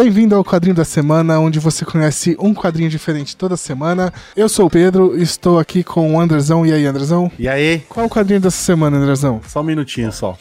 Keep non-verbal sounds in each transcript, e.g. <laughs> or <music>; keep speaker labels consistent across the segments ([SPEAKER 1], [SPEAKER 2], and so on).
[SPEAKER 1] Bem-vindo ao quadrinho da semana, onde você conhece um quadrinho diferente toda semana. Eu sou o Pedro, estou aqui com o Andrezão. E aí, Andrezão?
[SPEAKER 2] E aí?
[SPEAKER 1] Qual o quadrinho dessa semana, Andrezão?
[SPEAKER 2] Só um minutinho só.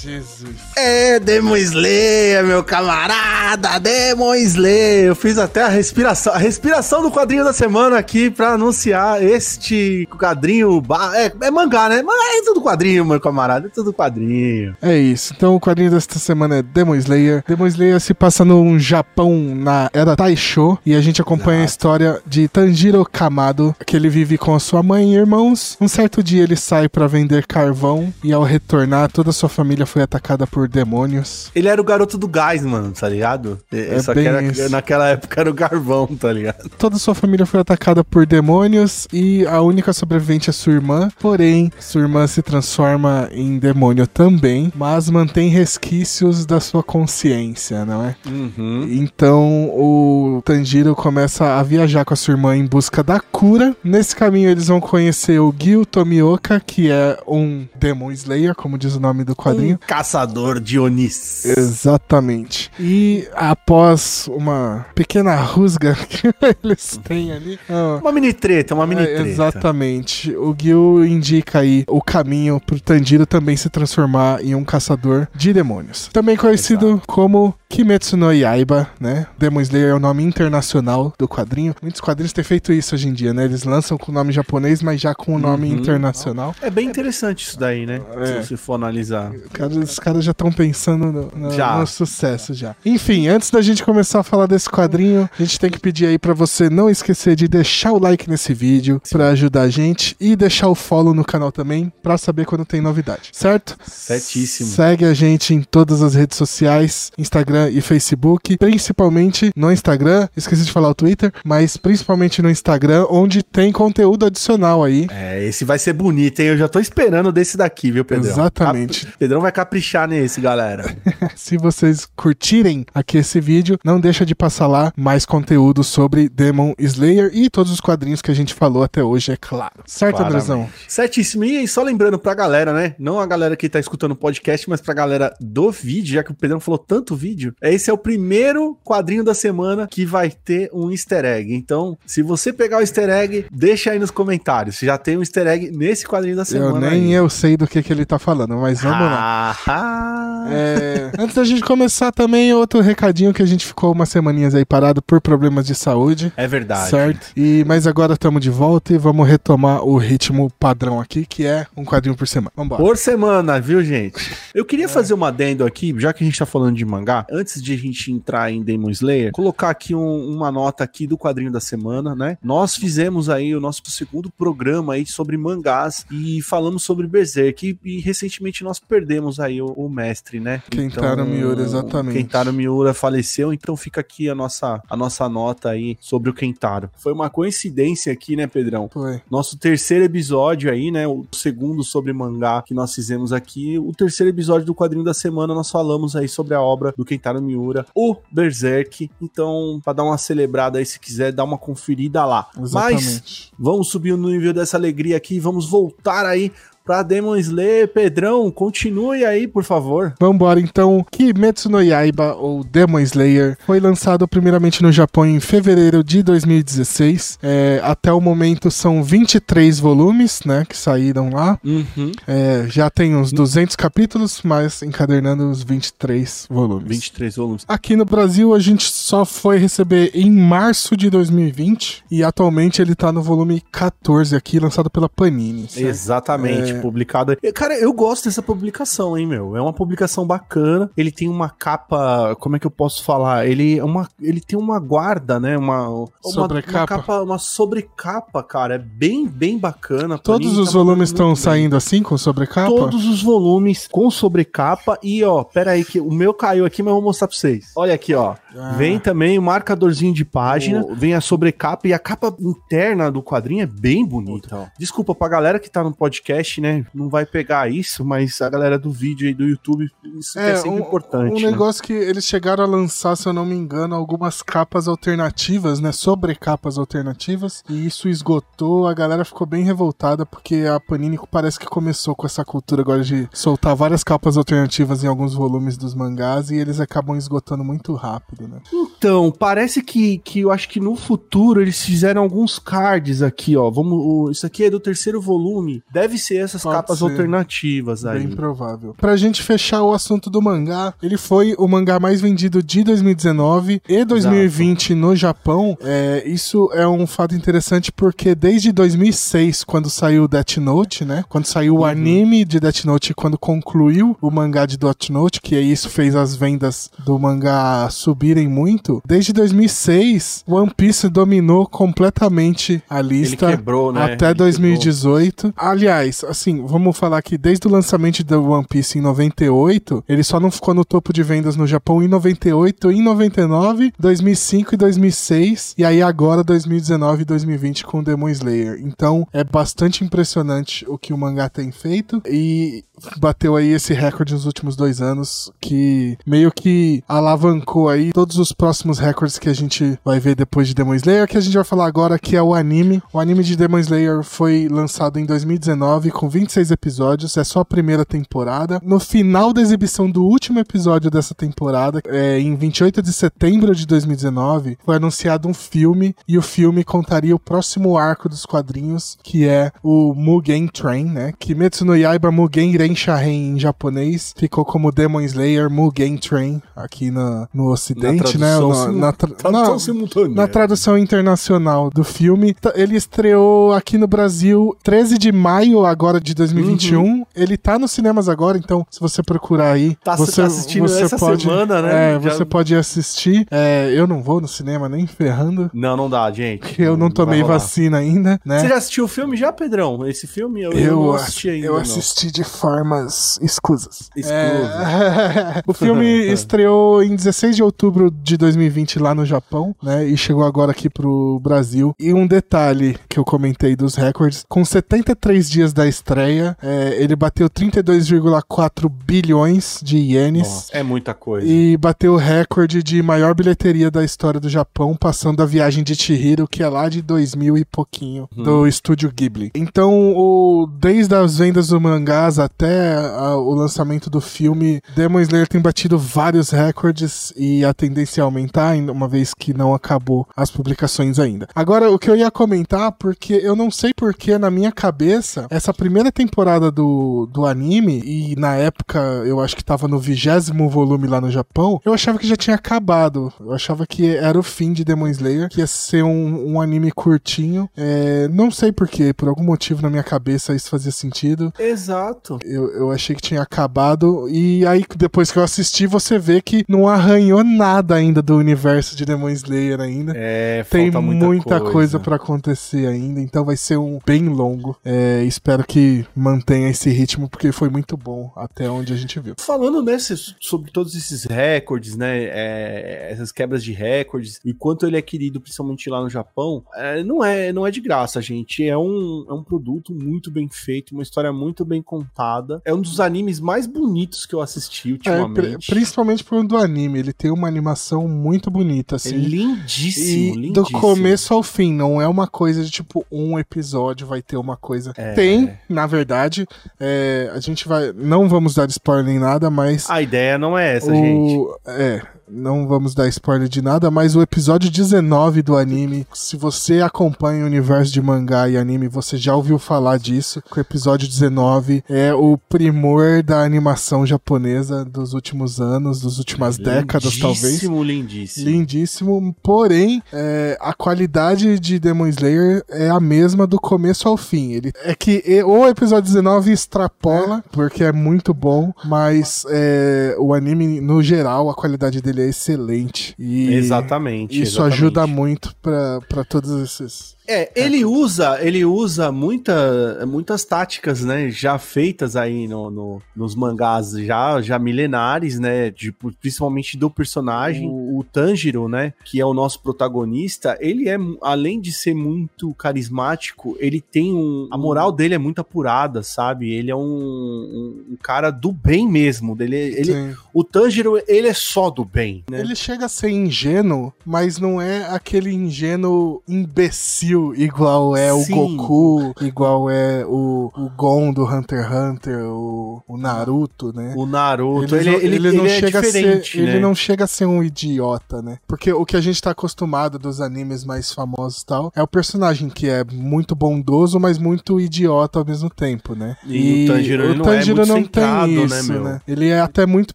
[SPEAKER 1] Jesus.
[SPEAKER 2] É, Demon Slayer, meu camarada, Demon Slayer. Eu fiz até a respiração, a respiração do quadrinho da semana aqui pra anunciar este quadrinho. É, é mangá, né? Mas é tudo quadrinho, meu camarada, é tudo quadrinho.
[SPEAKER 1] É isso. Então o quadrinho desta semana é Demon Slayer. Demon Slayer se passa no Japão na era Taisho e a gente acompanha Exato. a história de Tanjiro Kamado, que ele vive com a sua mãe e irmãos. Um certo dia ele sai para vender carvão e ao retornar toda a sua família foi atacada por demônios.
[SPEAKER 2] Ele era o garoto do gás, mano, tá ligado? É, Só que era, naquela época era o carvão, tá ligado?
[SPEAKER 1] Toda sua família foi atacada por demônios e a única sobrevivente é sua irmã. Porém, sua irmã se transforma em demônio também, mas mantém resquícios da sua consciência, não é?
[SPEAKER 2] Uhum.
[SPEAKER 1] Então o Tanjiro começa a viajar com a sua irmã em busca da cura. Nesse caminho eles vão conhecer o Gil Tomioka, que é um Demon Slayer, como diz o nome do quadrinho.
[SPEAKER 2] Caçador de Onis.
[SPEAKER 1] Exatamente. E após uma pequena rusga <laughs> que eles têm ali.
[SPEAKER 2] Uma mini treta, uma mini é, treta.
[SPEAKER 1] Exatamente. O Gil indica aí o caminho pro Tanjiro também se transformar em um caçador de demônios. Também conhecido Exato. como Kimetsu no Yaiba, né? Demon Slayer é o nome internacional do quadrinho. Muitos quadrinhos têm feito isso hoje em dia, né? Eles lançam com o nome japonês, mas já com o nome uhum. internacional.
[SPEAKER 2] É bem interessante isso daí, né? É. Se você for analisar.
[SPEAKER 1] Cara, os caras já estão pensando no, no, no, sucesso já. Enfim, antes da gente começar a falar desse quadrinho, a gente tem que pedir aí para você não esquecer de deixar o like nesse vídeo para ajudar a gente e deixar o follow no canal também para saber quando tem novidade, certo?
[SPEAKER 2] Certíssimo.
[SPEAKER 1] Segue a gente em todas as redes sociais, Instagram Instagram e Facebook, principalmente no Instagram, esqueci de falar o Twitter, mas principalmente no Instagram, onde tem conteúdo adicional aí.
[SPEAKER 2] É, esse vai ser bonito, hein? Eu já tô esperando desse daqui, viu, Pedrão?
[SPEAKER 1] Exatamente.
[SPEAKER 2] Cap... Pedrão vai caprichar nesse, galera. <laughs>
[SPEAKER 1] Se vocês curtirem aqui esse vídeo, não deixa de passar lá mais conteúdo sobre Demon Slayer e todos os quadrinhos que a gente falou até hoje, é claro. Certo, Claramente. Andrezão?
[SPEAKER 2] Certíssimo. E só lembrando pra galera, né? Não a galera que tá escutando o podcast, mas pra galera do vídeo, já que o Pedrão falou tanto vídeo, vídeo. Esse é o primeiro quadrinho da semana que vai ter um easter egg. Então, se você pegar o easter egg, deixa aí nos comentários. Já tem um easter egg nesse quadrinho da semana.
[SPEAKER 1] Eu nem aí. eu sei do que, que ele tá falando, mas vamos ah, lá. É, antes da gente começar também, outro recadinho que a gente ficou umas semaninhas aí parado por problemas de saúde.
[SPEAKER 2] É verdade.
[SPEAKER 1] Certo? E, mas agora estamos de volta e vamos retomar o ritmo padrão aqui, que é um quadrinho por semana.
[SPEAKER 2] Vambora. Por semana, viu, gente? Eu queria é. fazer uma adendo aqui, já que a gente tá falando de mangá antes de a gente entrar em Demon Slayer, colocar aqui um, uma nota aqui do quadrinho da semana, né? Nós fizemos aí o nosso segundo programa aí sobre mangás e falamos sobre Berserk e, e recentemente nós perdemos aí o, o mestre, né?
[SPEAKER 1] Kentaro então, Miura, exatamente.
[SPEAKER 2] Kentaro Miura faleceu, então fica aqui a nossa, a nossa nota aí sobre o Kentaro. Foi uma coincidência aqui, né, Pedrão?
[SPEAKER 1] Foi.
[SPEAKER 2] Nosso terceiro episódio aí, né? O segundo sobre mangá que nós fizemos aqui. O terceiro episódio do quadrinho da semana, nós falamos aí sobre a obra do Kentaro Kentaro Miura, o Berserk. Então, para dar uma celebrada aí, se quiser, dar uma conferida lá. Exatamente. Mas vamos subir no nível dessa alegria aqui, vamos voltar aí pra Demon Slayer. Pedrão, continue aí, por favor.
[SPEAKER 1] Vambora, então. Kimetsu no Yaiba, ou Demon Slayer, foi lançado primeiramente no Japão em fevereiro de 2016. É, até o momento são 23 volumes, né, que saíram lá.
[SPEAKER 2] Uhum.
[SPEAKER 1] É, já tem uns 200 capítulos, mas encadernando os 23 volumes.
[SPEAKER 2] 23 volumes.
[SPEAKER 1] Aqui no Brasil, a gente só foi receber em março de 2020 e atualmente ele tá no volume 14 aqui, lançado pela Panini.
[SPEAKER 2] Certo? Exatamente. É, publicada. Cara, eu gosto dessa publicação, hein, meu? É uma publicação bacana. Ele tem uma capa, como é que eu posso falar? Ele é uma, ele tem uma guarda, né? Uma
[SPEAKER 1] sobrecapa.
[SPEAKER 2] Uma, capa, uma sobrecapa, cara. É bem, bem bacana.
[SPEAKER 1] Todos os tá volumes estão saindo assim com sobrecapa?
[SPEAKER 2] Todos os volumes com sobrecapa e ó, pera aí que o meu caiu aqui, mas eu vou mostrar pra vocês. Olha aqui, ó. Ah. Vem também o marcadorzinho de página, oh. vem a sobrecapa e a capa interna do quadrinho é bem bonita. Então. Desculpa pra galera que tá no podcast, né? Não vai pegar isso, mas a galera do vídeo aí do YouTube, isso é, é sempre um, importante.
[SPEAKER 1] Um
[SPEAKER 2] né?
[SPEAKER 1] negócio que eles chegaram a lançar, se eu não me engano, algumas capas alternativas, né? Sobrecapas alternativas. E isso esgotou, a galera ficou bem revoltada porque a Panini parece que começou com essa cultura agora de soltar várias capas alternativas em alguns volumes dos mangás e eles acabam esgotando muito rápido, né?
[SPEAKER 2] Então, parece que, que eu acho que no futuro eles fizeram alguns cards aqui, ó. Vamos, isso aqui é do terceiro volume. Deve ser essas Pode capas ser. alternativas aí.
[SPEAKER 1] Bem provável. Pra gente fechar o assunto do mangá, ele foi o mangá mais vendido de 2019 e 2020 Exato. no Japão. É, isso é um fato interessante porque desde 2006, quando saiu Death Note, né? Quando saiu uhum. o anime de Death Note, quando concluiu o mangá de Death Note, que isso fez as vendas do mangá subirem muito. Desde 2006, One Piece dominou completamente a lista. Ele quebrou, né? Até Ele 2018. Quebrou. Aliás, assim, vamos falar que desde o lançamento do One Piece em 98, ele só não ficou no topo de vendas no Japão em 98, em 99, 2005 e 2006, e aí agora 2019 e 2020 com Demon Slayer. Então é bastante impressionante o que o mangá tem feito e bateu aí esse recorde nos últimos dois anos que meio que alavancou aí todos os próximos recordes que a gente vai ver depois de Demon Slayer, que a gente vai falar agora que é o anime. O anime de Demon Slayer foi lançado em 2019 com 26 episódios, é só a primeira temporada. No final da exibição do último episódio dessa temporada, é, em 28 de setembro de 2019, foi anunciado um filme e o filme contaria o próximo arco dos quadrinhos, que é o Mugen Train, né? Kimetsu no Yaiba Mugen Ren Shahen em japonês ficou como Demon Slayer Mugen Train aqui no, no ocidente, na né? Na, na, tra tradução na tradução internacional do filme. Ele estreou aqui no Brasil 13 de maio agora de 2021. Uhum. Ele tá nos cinemas agora, então se você procurar aí, tá, você, tá assistindo você essa pode, semana, né? É, Já... você pode assistir. É, eu não vou no cinema nem ferrando.
[SPEAKER 2] Não, não dá, gente. <laughs>
[SPEAKER 1] Eu não tomei vacina ainda, né?
[SPEAKER 2] Você já assistiu o filme já, Pedrão? Esse filme
[SPEAKER 1] eu, eu, eu não assisti ainda. Eu assisti não. de formas escusas. É... o filme <laughs> estreou em 16 de outubro de 2020 lá no Japão, né? E chegou agora aqui pro Brasil. E um detalhe que eu comentei dos recordes: com 73 dias da estreia, é, ele bateu 32,4 bilhões de ienes. Nossa,
[SPEAKER 2] é muita coisa.
[SPEAKER 1] E bateu o recorde de maior bilheteria da história do Japão, passando a viagem de Chihiro, que é lá de 2000 e pouquinho, hum. do estúdio Ghibli. Então, o, desde as vendas do mangás até a, o lançamento do filme, Demon Slayer tem batido vários recordes e a tendência é aumentar, uma vez que não acabou as publicações ainda. Agora, o que eu ia comentar, porque eu não sei porque na minha cabeça, essa primeira temporada do, do anime, e na época eu acho que tava no vigésimo volume lá no Japão, eu achava que já tinha acabado. Eu achava que era o fim de Demon Slayer, que ia ser um, um anime curtinho. É, não sei porquê, por algum motivo na minha cabeça isso fazia sentido.
[SPEAKER 2] Exato.
[SPEAKER 1] Eu, eu achei que tinha acabado, e aí depois que eu assisti, você vê que não arranhou nada ainda do universo de Demon Slayer ainda.
[SPEAKER 2] É,
[SPEAKER 1] Tem muita, muita coisa, coisa para acontecer ainda, então vai ser um bem longo. É, espero que mantenha esse ritmo, porque foi muito bom até onde a gente viu.
[SPEAKER 2] Falando nesse, sobre todos esses recordes, né, é, essas quebras de recordes, e quanto ele é querido, principalmente lá no Japão, é, não, é, não é de graça, gente. É um, é um produto muito bem feito, uma história muito bem contada. É um dos animes mais bonitos que eu assisti é, ultimamente.
[SPEAKER 1] É, principalmente por do anime, ele tem uma animação muito bonita, assim. É
[SPEAKER 2] lindíssimo,
[SPEAKER 1] e
[SPEAKER 2] lindíssimo.
[SPEAKER 1] Do começo ao fim, não é uma coisa de tipo, um episódio vai ter uma coisa. É. Tem, na verdade. É, a gente vai. Não vamos dar spoiler nem nada, mas.
[SPEAKER 2] A ideia não é essa, o, gente.
[SPEAKER 1] É não vamos dar spoiler de nada, mas o episódio 19 do anime, se você acompanha o universo de mangá e anime, você já ouviu falar disso. Que o episódio 19 é o primor da animação japonesa dos últimos anos, das últimas décadas, talvez.
[SPEAKER 2] Lindíssimo, lindíssimo.
[SPEAKER 1] Lindíssimo. Porém, é, a qualidade de Demon Slayer é a mesma do começo ao fim. Ele, é que o episódio 19 extrapola, porque é muito bom, mas é, o anime, no geral, a qualidade dele é excelente. E
[SPEAKER 2] exatamente.
[SPEAKER 1] Isso
[SPEAKER 2] exatamente.
[SPEAKER 1] ajuda muito para todos esses
[SPEAKER 2] É, ele usa, ele usa muita, muitas táticas, né, já feitas aí no, no nos mangás já, já milenares, né, tipo, principalmente do personagem, o, o Tanjiro, né, que é o nosso protagonista, ele é, além de ser muito carismático, ele tem um, a moral dele é muito apurada, sabe, ele é um, um, um cara do bem mesmo, dele, ele, o Tanjiro, ele é só do bem,
[SPEAKER 1] né. Ele chega a ser ingênuo, mas não é aquele ingênuo imbecil igual é Sim. o Goku, igual é o, o Gon do Hunter x Hunter, o, o Naruto, né?
[SPEAKER 2] O Naruto,
[SPEAKER 1] ele, ele, ele, ele não é chega a ser, né? ele não chega a ser um idiota, né? Porque o que a gente tá acostumado dos animes mais famosos e tal, é o personagem que é muito bondoso, mas muito idiota ao mesmo tempo, né?
[SPEAKER 2] E, e o Tanjiro, o não, é não centrado, tem né, isso, né, né,
[SPEAKER 1] Ele é até muito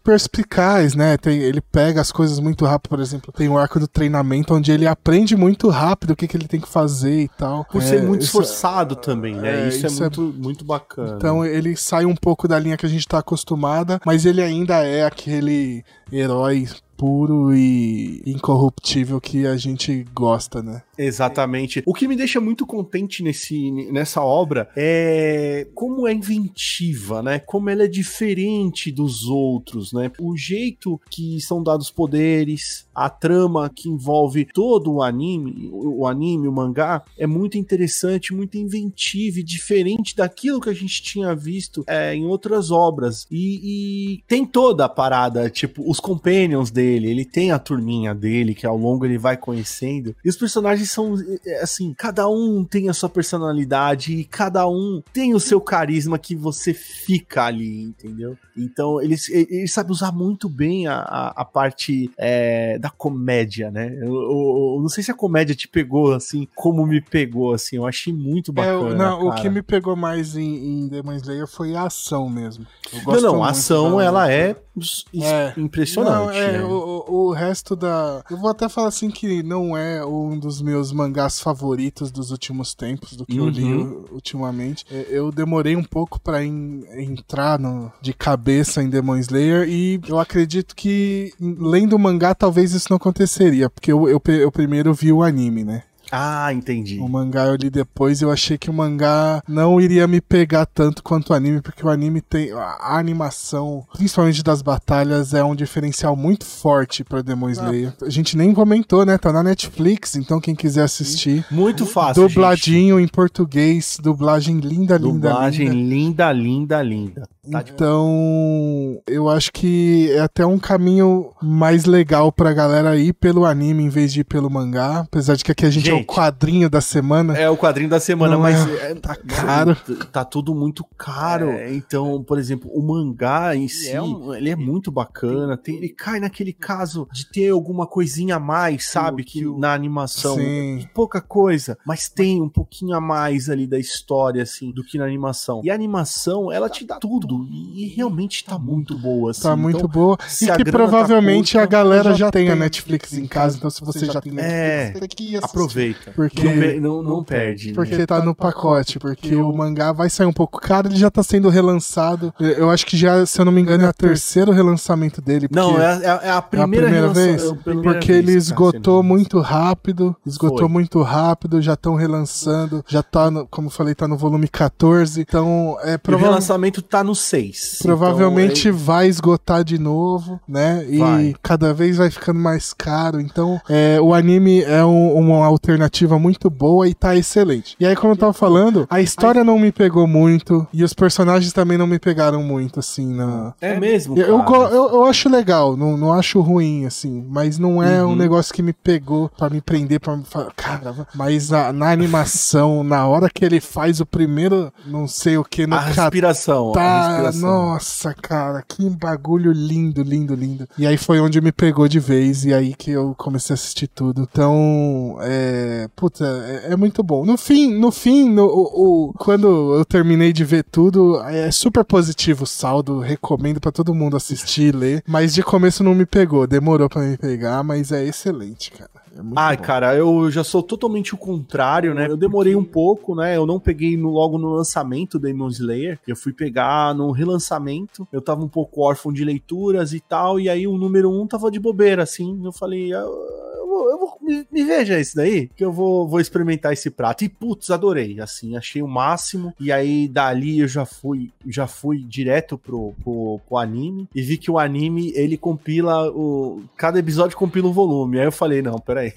[SPEAKER 1] perspicaz, né? Tem, ele pega as coisas muito rápido, por exemplo, tem o arco do treinamento onde ele aprende muito rápido o que, que ele tem que fazer e tal.
[SPEAKER 2] Por é, ser muito esforçado é, também, né? É, isso, é isso, é muito, muito bacana.
[SPEAKER 1] Então ele sai um pouco da linha que a gente tá acostumada, mas ele ainda é aquele herói puro e incorruptível que a gente gosta, né?
[SPEAKER 2] Exatamente. O que me deixa muito contente nesse, nessa obra é como é inventiva, né? Como ela é diferente dos outros, né? O jeito que são dados poderes, a trama que envolve todo o anime, o anime, o mangá, é muito interessante, muito inventiva e diferente daquilo que a gente tinha visto é, em outras obras. E, e tem toda a parada, tipo, os companions dele, ele tem a turminha dele que ao longo ele vai conhecendo. E os personagens são é, assim, cada um tem a sua personalidade e cada um tem o seu carisma que você fica ali, entendeu? Então eles, eles sabem usar muito bem a, a, a parte é, da comédia, né? Eu, não sei se a comédia te pegou assim, como me pegou, assim, eu achei muito é, bacana.
[SPEAKER 1] É, não, o que me pegou mais em, em Demon Slayer foi a ação mesmo.
[SPEAKER 2] não, não, a ação ela é é, impressionante. Não, é,
[SPEAKER 1] né? o, o resto da. Eu vou até falar assim que não é um dos meus mangás favoritos dos últimos tempos, do que uhum. eu li uhum. ultimamente. É, eu demorei um pouco para entrar no, de cabeça em Demon Slayer e eu acredito que lendo o mangá talvez isso não aconteceria, porque eu, eu, eu primeiro vi o anime, né?
[SPEAKER 2] Ah, entendi.
[SPEAKER 1] O mangá eu li depois eu achei que o mangá não iria me pegar tanto quanto o anime, porque o anime tem. A animação, principalmente das batalhas, é um diferencial muito forte pra Demon Slayer. Ah. A gente nem comentou, né? Tá na Netflix, então quem quiser assistir.
[SPEAKER 2] Muito fácil.
[SPEAKER 1] Dubladinho gente. em português, dublagem linda, linda.
[SPEAKER 2] Dublagem linda, linda, linda. linda.
[SPEAKER 1] Tá então, eu acho que é até um caminho mais legal pra galera ir pelo anime em vez de ir pelo mangá. Apesar de que aqui a gente, gente é o quadrinho da semana.
[SPEAKER 2] É o quadrinho da semana, mas
[SPEAKER 1] é, tá caro.
[SPEAKER 2] Tá tudo muito caro. É, então, por exemplo, o mangá em si, é um, ele é muito bacana. Tem, ele cai naquele caso de ter alguma coisinha a mais, sabe? Que, que na animação. Sim. Pouca coisa, mas tem um pouquinho a mais ali da história, assim, do que na animação. E a animação, ela te dá tudo e realmente tá muito boa. Assim.
[SPEAKER 1] Tá muito então, boa. E que tá provavelmente tá curta, a galera já, já tem a Netflix em casa, então se você já tem
[SPEAKER 2] Netflix, é, aproveita.
[SPEAKER 1] Porque
[SPEAKER 2] não, não, não perde.
[SPEAKER 1] Porque né? tá no pacote, porque o mangá vai sair um pouco caro, ele já tá sendo relançado. Eu acho que já, se eu não me engano, é o terceiro relançamento dele.
[SPEAKER 2] Não, é, é, a primeira,
[SPEAKER 1] é a primeira vez. É a primeira porque vez, ele esgotou muito rápido, esgotou Foi. muito rápido, já estão relançando, já tá, no, como eu falei, tá no volume 14. Então, é
[SPEAKER 2] provavelmente. O relançamento tá no 6.
[SPEAKER 1] Provavelmente então, vai esgotar de novo, né? E vai. cada vez vai ficando mais caro. Então, é, o anime é um, uma alternativa muito boa e tá excelente. E aí, como eu tava falando, a história não me pegou muito e os personagens também não me pegaram muito, assim, na...
[SPEAKER 2] É mesmo?
[SPEAKER 1] Eu, eu, eu, eu, acho legal, não, não acho ruim, assim, mas não é uhum. um negócio que me pegou para me prender, pra me falar, cara, mas na, na, animação, na hora que ele faz o primeiro, não sei o que, no
[SPEAKER 2] a respiração,
[SPEAKER 1] tá, Nossa, cara, que bagulho lindo, lindo, lindo. E aí foi onde me pegou de vez e aí que eu comecei a assistir tudo. Então, é, puta, é, é muito bom. No fim, no fim, no, o, o, quando eu terminei de ver tudo, é super positivo o saldo, recomendo para todo mundo assistir e ler. Mas de começo não me pegou, demorou para me pegar, mas é excelente, cara. É
[SPEAKER 2] Ai, bom. cara, eu já sou totalmente o contrário, né? Eu demorei um pouco, né? Eu não peguei no, logo no lançamento da Demon Slayer. Eu fui pegar no relançamento. Eu tava um pouco órfão de leituras e tal. E aí o número um tava de bobeira, assim. Eu falei, ah, eu vou, eu vou me, me, veja isso daí, que eu vou, vou experimentar esse prato. E putz, adorei, assim, achei o máximo. E aí dali eu já fui, já fui direto pro, pro, pro anime e vi que o anime ele compila o cada episódio compila um volume. Aí eu falei, não, peraí.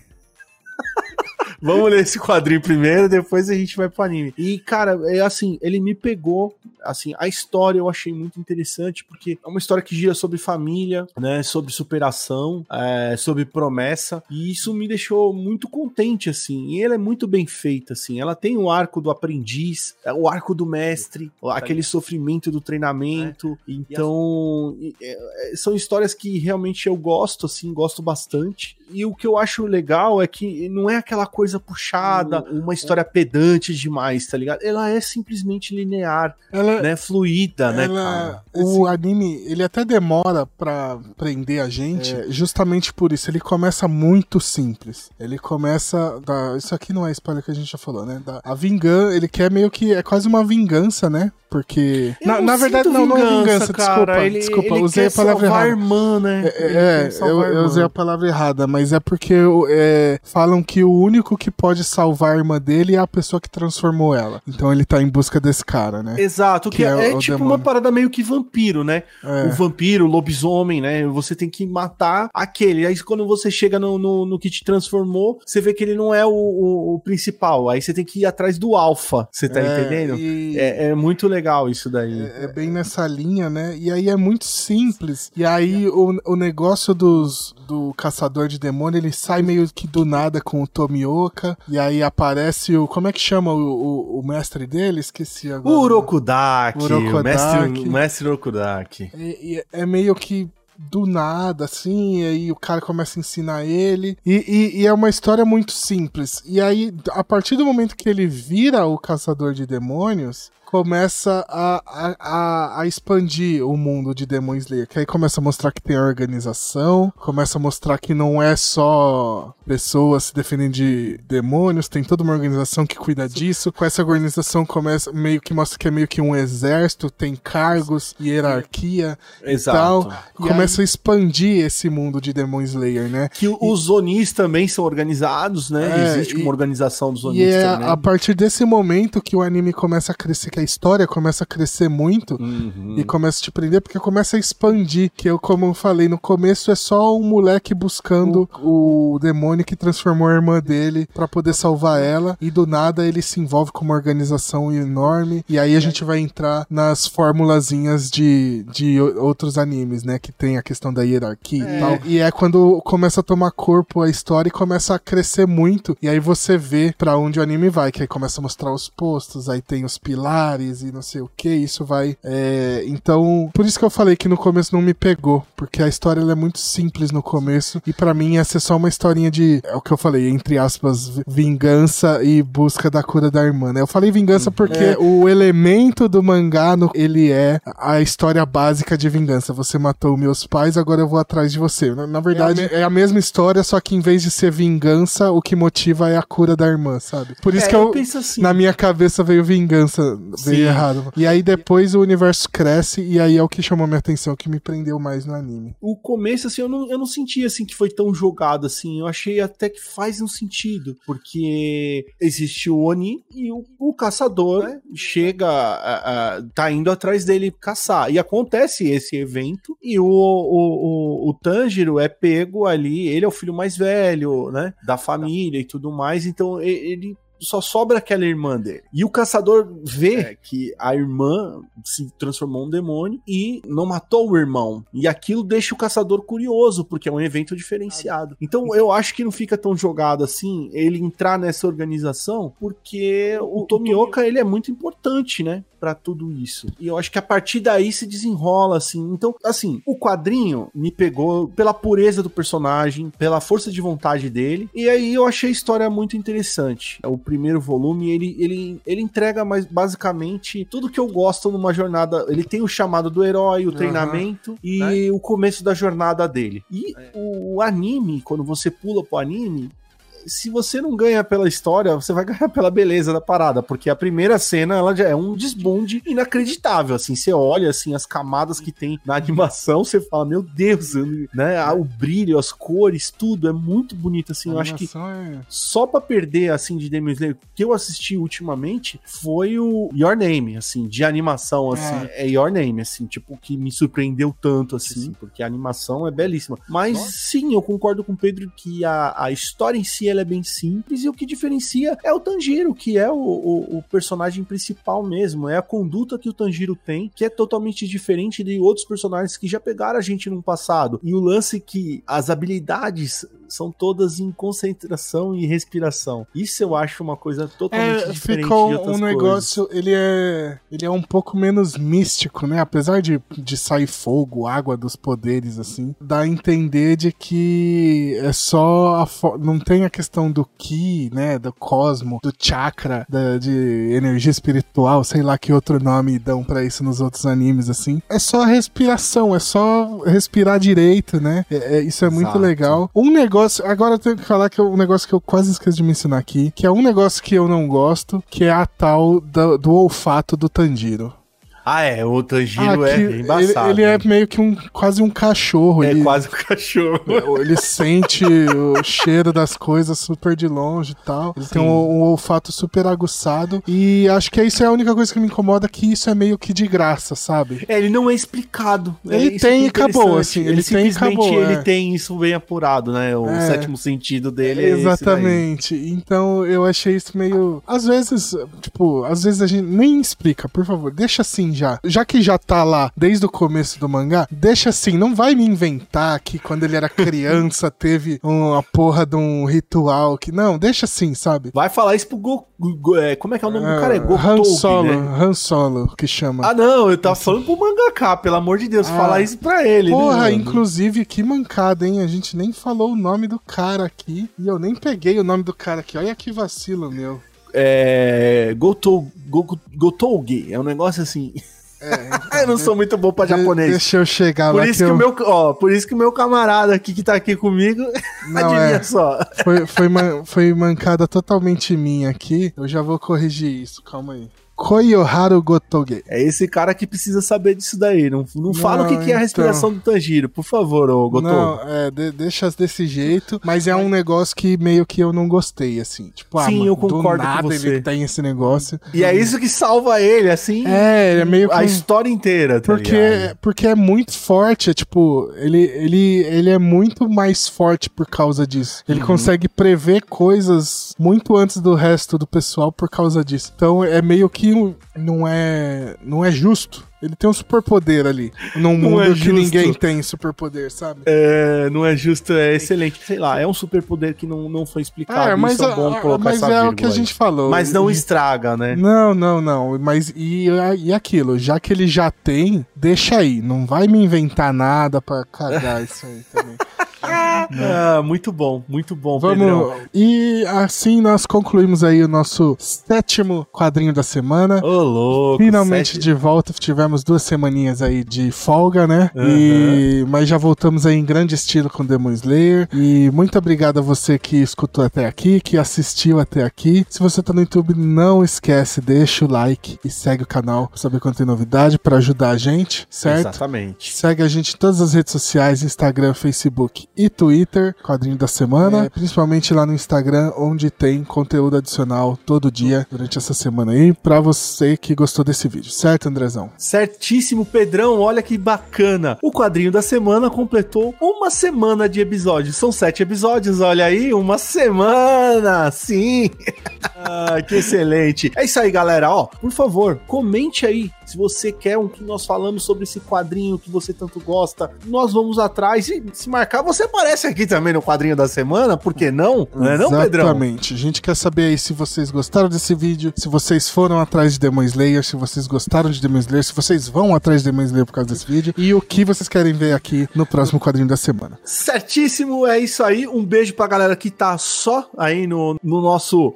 [SPEAKER 2] Vamos ler esse quadrinho primeiro, depois a gente vai pro anime. E, cara, é assim, ele me pegou. Assim, a história eu achei muito interessante, porque é uma história que gira sobre família, né? Sobre superação, é, sobre promessa. E isso me deixou muito contente, assim. E ela é muito bem feita, assim. Ela tem o arco do aprendiz, é, o arco do mestre, aquele sofrimento do treinamento. É. Então, é, são histórias que realmente eu gosto, assim, gosto bastante. E o que eu acho legal é que não é aquela coisa puxada, uma história pedante demais, tá ligado? Ela é simplesmente linear, ela, né? Fluida, né,
[SPEAKER 1] cara? O anime, ele até demora pra prender a gente, é. justamente por isso. Ele começa muito simples. Ele começa. Da, isso aqui não é spoiler que a gente já falou, né? Da, a vingança, ele quer meio que. É quase uma vingança, né? Porque. Na, na, verdade, não, vingança, não é vingança, cara. desculpa. Ele, desculpa, ele usei a palavra errada.
[SPEAKER 2] Irmã, né?
[SPEAKER 1] É, é eu, eu usei a palavra errada, mas é porque é, falam que o único que pode salvar a irmã dele é a pessoa que transformou ela. Então ele tá em busca desse cara, né?
[SPEAKER 2] Exato, que, que é, é tipo demônio. uma parada meio que vampiro, né? É. O vampiro, o lobisomem, né? Você tem que matar aquele. Aí quando você chega no, no, no que te transformou, você vê que ele não é o, o, o principal. Aí você tem que ir atrás do alfa. Você tá é, entendendo? E... É, é, muito legal isso daí.
[SPEAKER 1] É, é, bem nessa linha, né? E aí é muito simples. E aí o, o negócio dos, do caçador de demônio, ele sai meio que do nada com o Tomioka, e aí aparece o. Como é que chama o, o, o mestre dele? Esqueci agora.
[SPEAKER 2] O Urokudaki. O mestre, mestre Urokudaki.
[SPEAKER 1] E, e é meio que do nada, assim, e aí o cara começa a ensinar ele. E, e, e, é uma história muito simples. E aí, a partir do momento que ele vira o caçador de demônios, começa a, a, a, expandir o mundo de Demon Slayer. Que aí começa a mostrar que tem organização, começa a mostrar que não é só pessoas se defendendo de demônios, tem toda uma organização que cuida disso. Com essa organização começa meio que mostra que é meio que um exército, tem cargos, hierarquia
[SPEAKER 2] Exato.
[SPEAKER 1] e E começa aí... a expandir esse mundo de Demon Slayer, né?
[SPEAKER 2] Que os Onis também são organizados, né? É, Existe e, uma organização dos Onis
[SPEAKER 1] e é também. a partir desse momento que o anime começa a crescer, a história começa a crescer muito uhum. e começa a te prender, porque começa a expandir. Que eu, como eu falei, no começo é só um moleque buscando o, o demônio que transformou a irmã dele para poder salvar ela. E do nada ele se envolve com uma organização enorme. E aí a gente vai entrar nas formulazinhas de, de outros animes, né? Que tem a questão da hierarquia é. e tal. E é quando começa a tomar corpo a história e começa a crescer muito. E aí você vê para onde o anime vai, que aí começa a mostrar os postos, aí tem os pilares e não sei o que, isso vai. É, então, por isso que eu falei que no começo não me pegou, porque a história é muito simples no começo e para mim ia ser só uma historinha de, é o que eu falei, entre aspas, vingança e busca da cura da irmã, né? Eu falei vingança porque é. o elemento do mangá, no, ele é a história básica de vingança. Você matou meus pais, agora eu vou atrás de você. Na, na verdade, é a, é a, mesma história, só que em vez de ser vingança, o que motiva é a cura da irmã, sabe? Por isso é, que eu, eu assim. na minha cabeça veio vingança Veio errado. E aí depois o universo cresce e aí é o que chamou minha atenção, que me prendeu mais no anime.
[SPEAKER 2] O começo, assim, eu não, eu não senti, assim, que foi tão jogado, assim. Eu achei até que faz um sentido, porque existe o Oni e o, o caçador né? chega, a, a, tá indo atrás dele caçar. E acontece esse evento e o, o, o, o Tanjiro é pego ali, ele é o filho mais velho, né, da família e tudo mais, então ele só sobra aquela irmã dele. E o caçador vê é. que a irmã se transformou em um demônio e não matou o irmão. E aquilo deixa o caçador curioso, porque é um evento diferenciado. Então eu acho que não fica tão jogado assim ele entrar nessa organização, porque o Tomioka ele é muito importante, né? Para tudo isso. E eu acho que a partir daí se desenrola assim. Então, assim, o quadrinho me pegou pela pureza do personagem, pela força de vontade dele. E aí eu achei a história muito interessante. O primeiro volume, ele, ele, ele entrega mais basicamente tudo que eu gosto numa jornada. Ele tem o chamado do herói, o uhum. treinamento e é. o começo da jornada dele. E é. o, o anime, quando você pula pro anime, se você não ganha pela história, você vai ganhar pela beleza da parada, porque a primeira cena ela já é um desbonde inacreditável, assim, você olha assim as camadas que tem na animação, você fala, meu Deus, né, o brilho, as cores, tudo é muito bonito assim, eu acho que é... só para perder assim de Demon Slayer que eu assisti ultimamente foi o Your Name, assim, de animação assim, é, é Your Name, assim, tipo que me surpreendeu tanto assim, sim. porque a animação é belíssima. Mas Nossa. sim, eu concordo com o Pedro que a, a história em si ela é bem simples e o que diferencia é o Tanjiro, que é o, o, o, personagem principal mesmo. É a conduta que o Tanjiro tem, que é totalmente diferente de outros personagens que já pegaram a gente no passado. E o lance que as habilidades são todas em concentração e respiração. Isso eu acho uma coisa totalmente é, diferente
[SPEAKER 1] ficou de outras um negócio, coisas. ele é ele é um pouco menos místico, né? Apesar de, de sair fogo, água dos poderes assim, dá a entender de que é só a não tem a questão do ki, né, do cosmo, do chakra, da, de energia espiritual, sei lá que outro nome dão para isso nos outros animes assim. É só a respiração, é só respirar direito, né? É, é, isso é Exato. muito legal. Um negócio negócio. Agora eu tenho que falar que é um negócio que eu quase esqueci de mencionar aqui. Que é um negócio que eu não gosto, que é a tal do, do olfato do Tanjiro.
[SPEAKER 2] Ah, é, o Tanjiro ah, é embaçado.
[SPEAKER 1] Ele, ele, é meio que um quase um cachorro.
[SPEAKER 2] É
[SPEAKER 1] ele,
[SPEAKER 2] quase um cachorro. <laughs>
[SPEAKER 1] Ele sente o cheiro das coisas super de longe e tal. Ele Sim. tem um, um, olfato super aguçado. E acho que isso é a única coisa que me incomoda, que isso é meio que de graça, sabe?
[SPEAKER 2] É, ele não é explicado.
[SPEAKER 1] Ele é, tem e acabou, assim. Ele, ele tem e acabou.
[SPEAKER 2] Ele é. tem isso bem apurado, né? O é. sétimo sentido dele
[SPEAKER 1] é Exatamente. Então eu achei isso meio... Às vezes, tipo, às vezes a gente nem explica, por favor. Deixa assim já. Já que já tá lá desde o começo do mangá, deixa assim, não vai me inventar que quando ele era criança <laughs> teve uma porra de um ritual que. Não, deixa assim, sabe?
[SPEAKER 2] Vai falar isso pro Goku. Go, é, como é que é o nome é, do cara? É Goku.
[SPEAKER 1] Han Solo, né? Han Solo, que chama.
[SPEAKER 2] Ah, não, eu tava falando pro mangaka, pelo amor de Deus, ah, falar isso pra ele.
[SPEAKER 1] Né, porra, né, inclusive, que mancada, hein? A gente nem falou o nome do cara aqui e eu nem peguei o nome do cara aqui. Olha que vacilo meu
[SPEAKER 2] é, Gotou, Gotouge. É um negócio assim. É, <laughs> então, eu não sou muito bom pra japonês.
[SPEAKER 1] Deixa eu chegar
[SPEAKER 2] por lá. Isso que, eu... meu, ó, por isso que o meu camarada aqui que tá aqui comigo, <laughs> não, adivinha é. só.
[SPEAKER 1] Foi, foi, man, foi mancada totalmente minha aqui. Eu já vou corrigir isso, calma aí. Koyoharu Gotoge.
[SPEAKER 2] É esse cara que precisa saber disso daí. Não, não, não fala o que, que, é a respiração então... do Tanjiro, por favor, ô Gotoge. Não,
[SPEAKER 1] é, de, deixa desse jeito, mas é um negócio que meio que eu não gostei, assim. Tipo,
[SPEAKER 2] ah, Sim, ah, eu concordo
[SPEAKER 1] com
[SPEAKER 2] você.
[SPEAKER 1] ele tem esse negócio.
[SPEAKER 2] E é isso que salva ele, assim.
[SPEAKER 1] É, é meio que...
[SPEAKER 2] A história inteira,
[SPEAKER 1] tá porque, ligado? porque é muito forte, é tipo, ele, ele, ele é muito mais forte por causa disso. Ele uhum. consegue prever coisas muito antes do resto do pessoal por causa disso. Então é meio que não é, não é justo. Ele tem um superpoder ali. Num não mundo é que ninguém tem superpoder, sabe?
[SPEAKER 2] É, não é justo, é excelente. Sei lá, é um superpoder que não, não foi explicado.
[SPEAKER 1] É, mas, é bom colocar mas é o que a gente falou.
[SPEAKER 2] Mas não estraga, né?
[SPEAKER 1] Não, não, não. Mas e, e aquilo, já que ele já tem, deixa aí. Não vai me inventar nada pra cagar isso aí também. <laughs>
[SPEAKER 2] ah, muito bom, muito bom,
[SPEAKER 1] Vamos, Pedrão. E assim nós concluímos aí o nosso sétimo quadrinho da semana.
[SPEAKER 2] Ô, louco.
[SPEAKER 1] Finalmente sete... de volta, tivemos duas semaninhas aí de folga, né? Uhum. E, mas já voltamos aí em grande estilo com Demon Slayer. E muito obrigado a você que escutou até aqui, que assistiu até aqui. Se você tá no YouTube, não esquece, deixa o like e segue o canal pra saber quando tem novidade, para ajudar a gente, certo?
[SPEAKER 2] Exatamente.
[SPEAKER 1] Segue a gente em todas as redes sociais, Instagram, Facebook e Twitter, quadrinho da semana, é, principalmente lá no Instagram, onde tem conteúdo adicional todo dia durante essa semana aí, pra você que gostou desse vídeo, certo, Andrezão?
[SPEAKER 2] Certíssimo, Pedrão, olha que bacana. O quadrinho da semana completou uma semana de episódios. São sete episódios, olha aí, uma semana, sim. <laughs> ah, que excelente. É isso aí, galera, ó, por favor, comente aí se você quer um que nós falamos sobre esse quadrinho que você tanto gosta, nós vamos atrás e se marcar, você aparece aqui também no quadrinho da semana, por que não? Não é não, Pedrão?
[SPEAKER 1] Exatamente. A gente quer saber aí se vocês gostaram desse vídeo, se vocês foram atrás de Demon Slayer, se vocês gostaram de Demon Slayer, se vocês vão atrás de Demon Slayer por causa desse vídeo e o que vocês querem ver aqui no próximo quadrinho da semana.
[SPEAKER 2] Certíssimo, é isso aí. Um beijo pra galera que tá só aí no, no nosso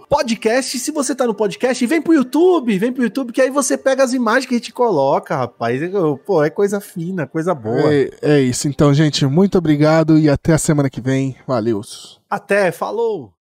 [SPEAKER 2] podcast. Se você tá no podcast, vem pro YouTube, vem pro YouTube que aí você pega as imagens que a gente coloca, rapaz. Pô, é coisa fina, coisa boa.
[SPEAKER 1] É, é isso. Então, gente, muito obrigado e até a semana que vem. Valeu.
[SPEAKER 2] Até, falou!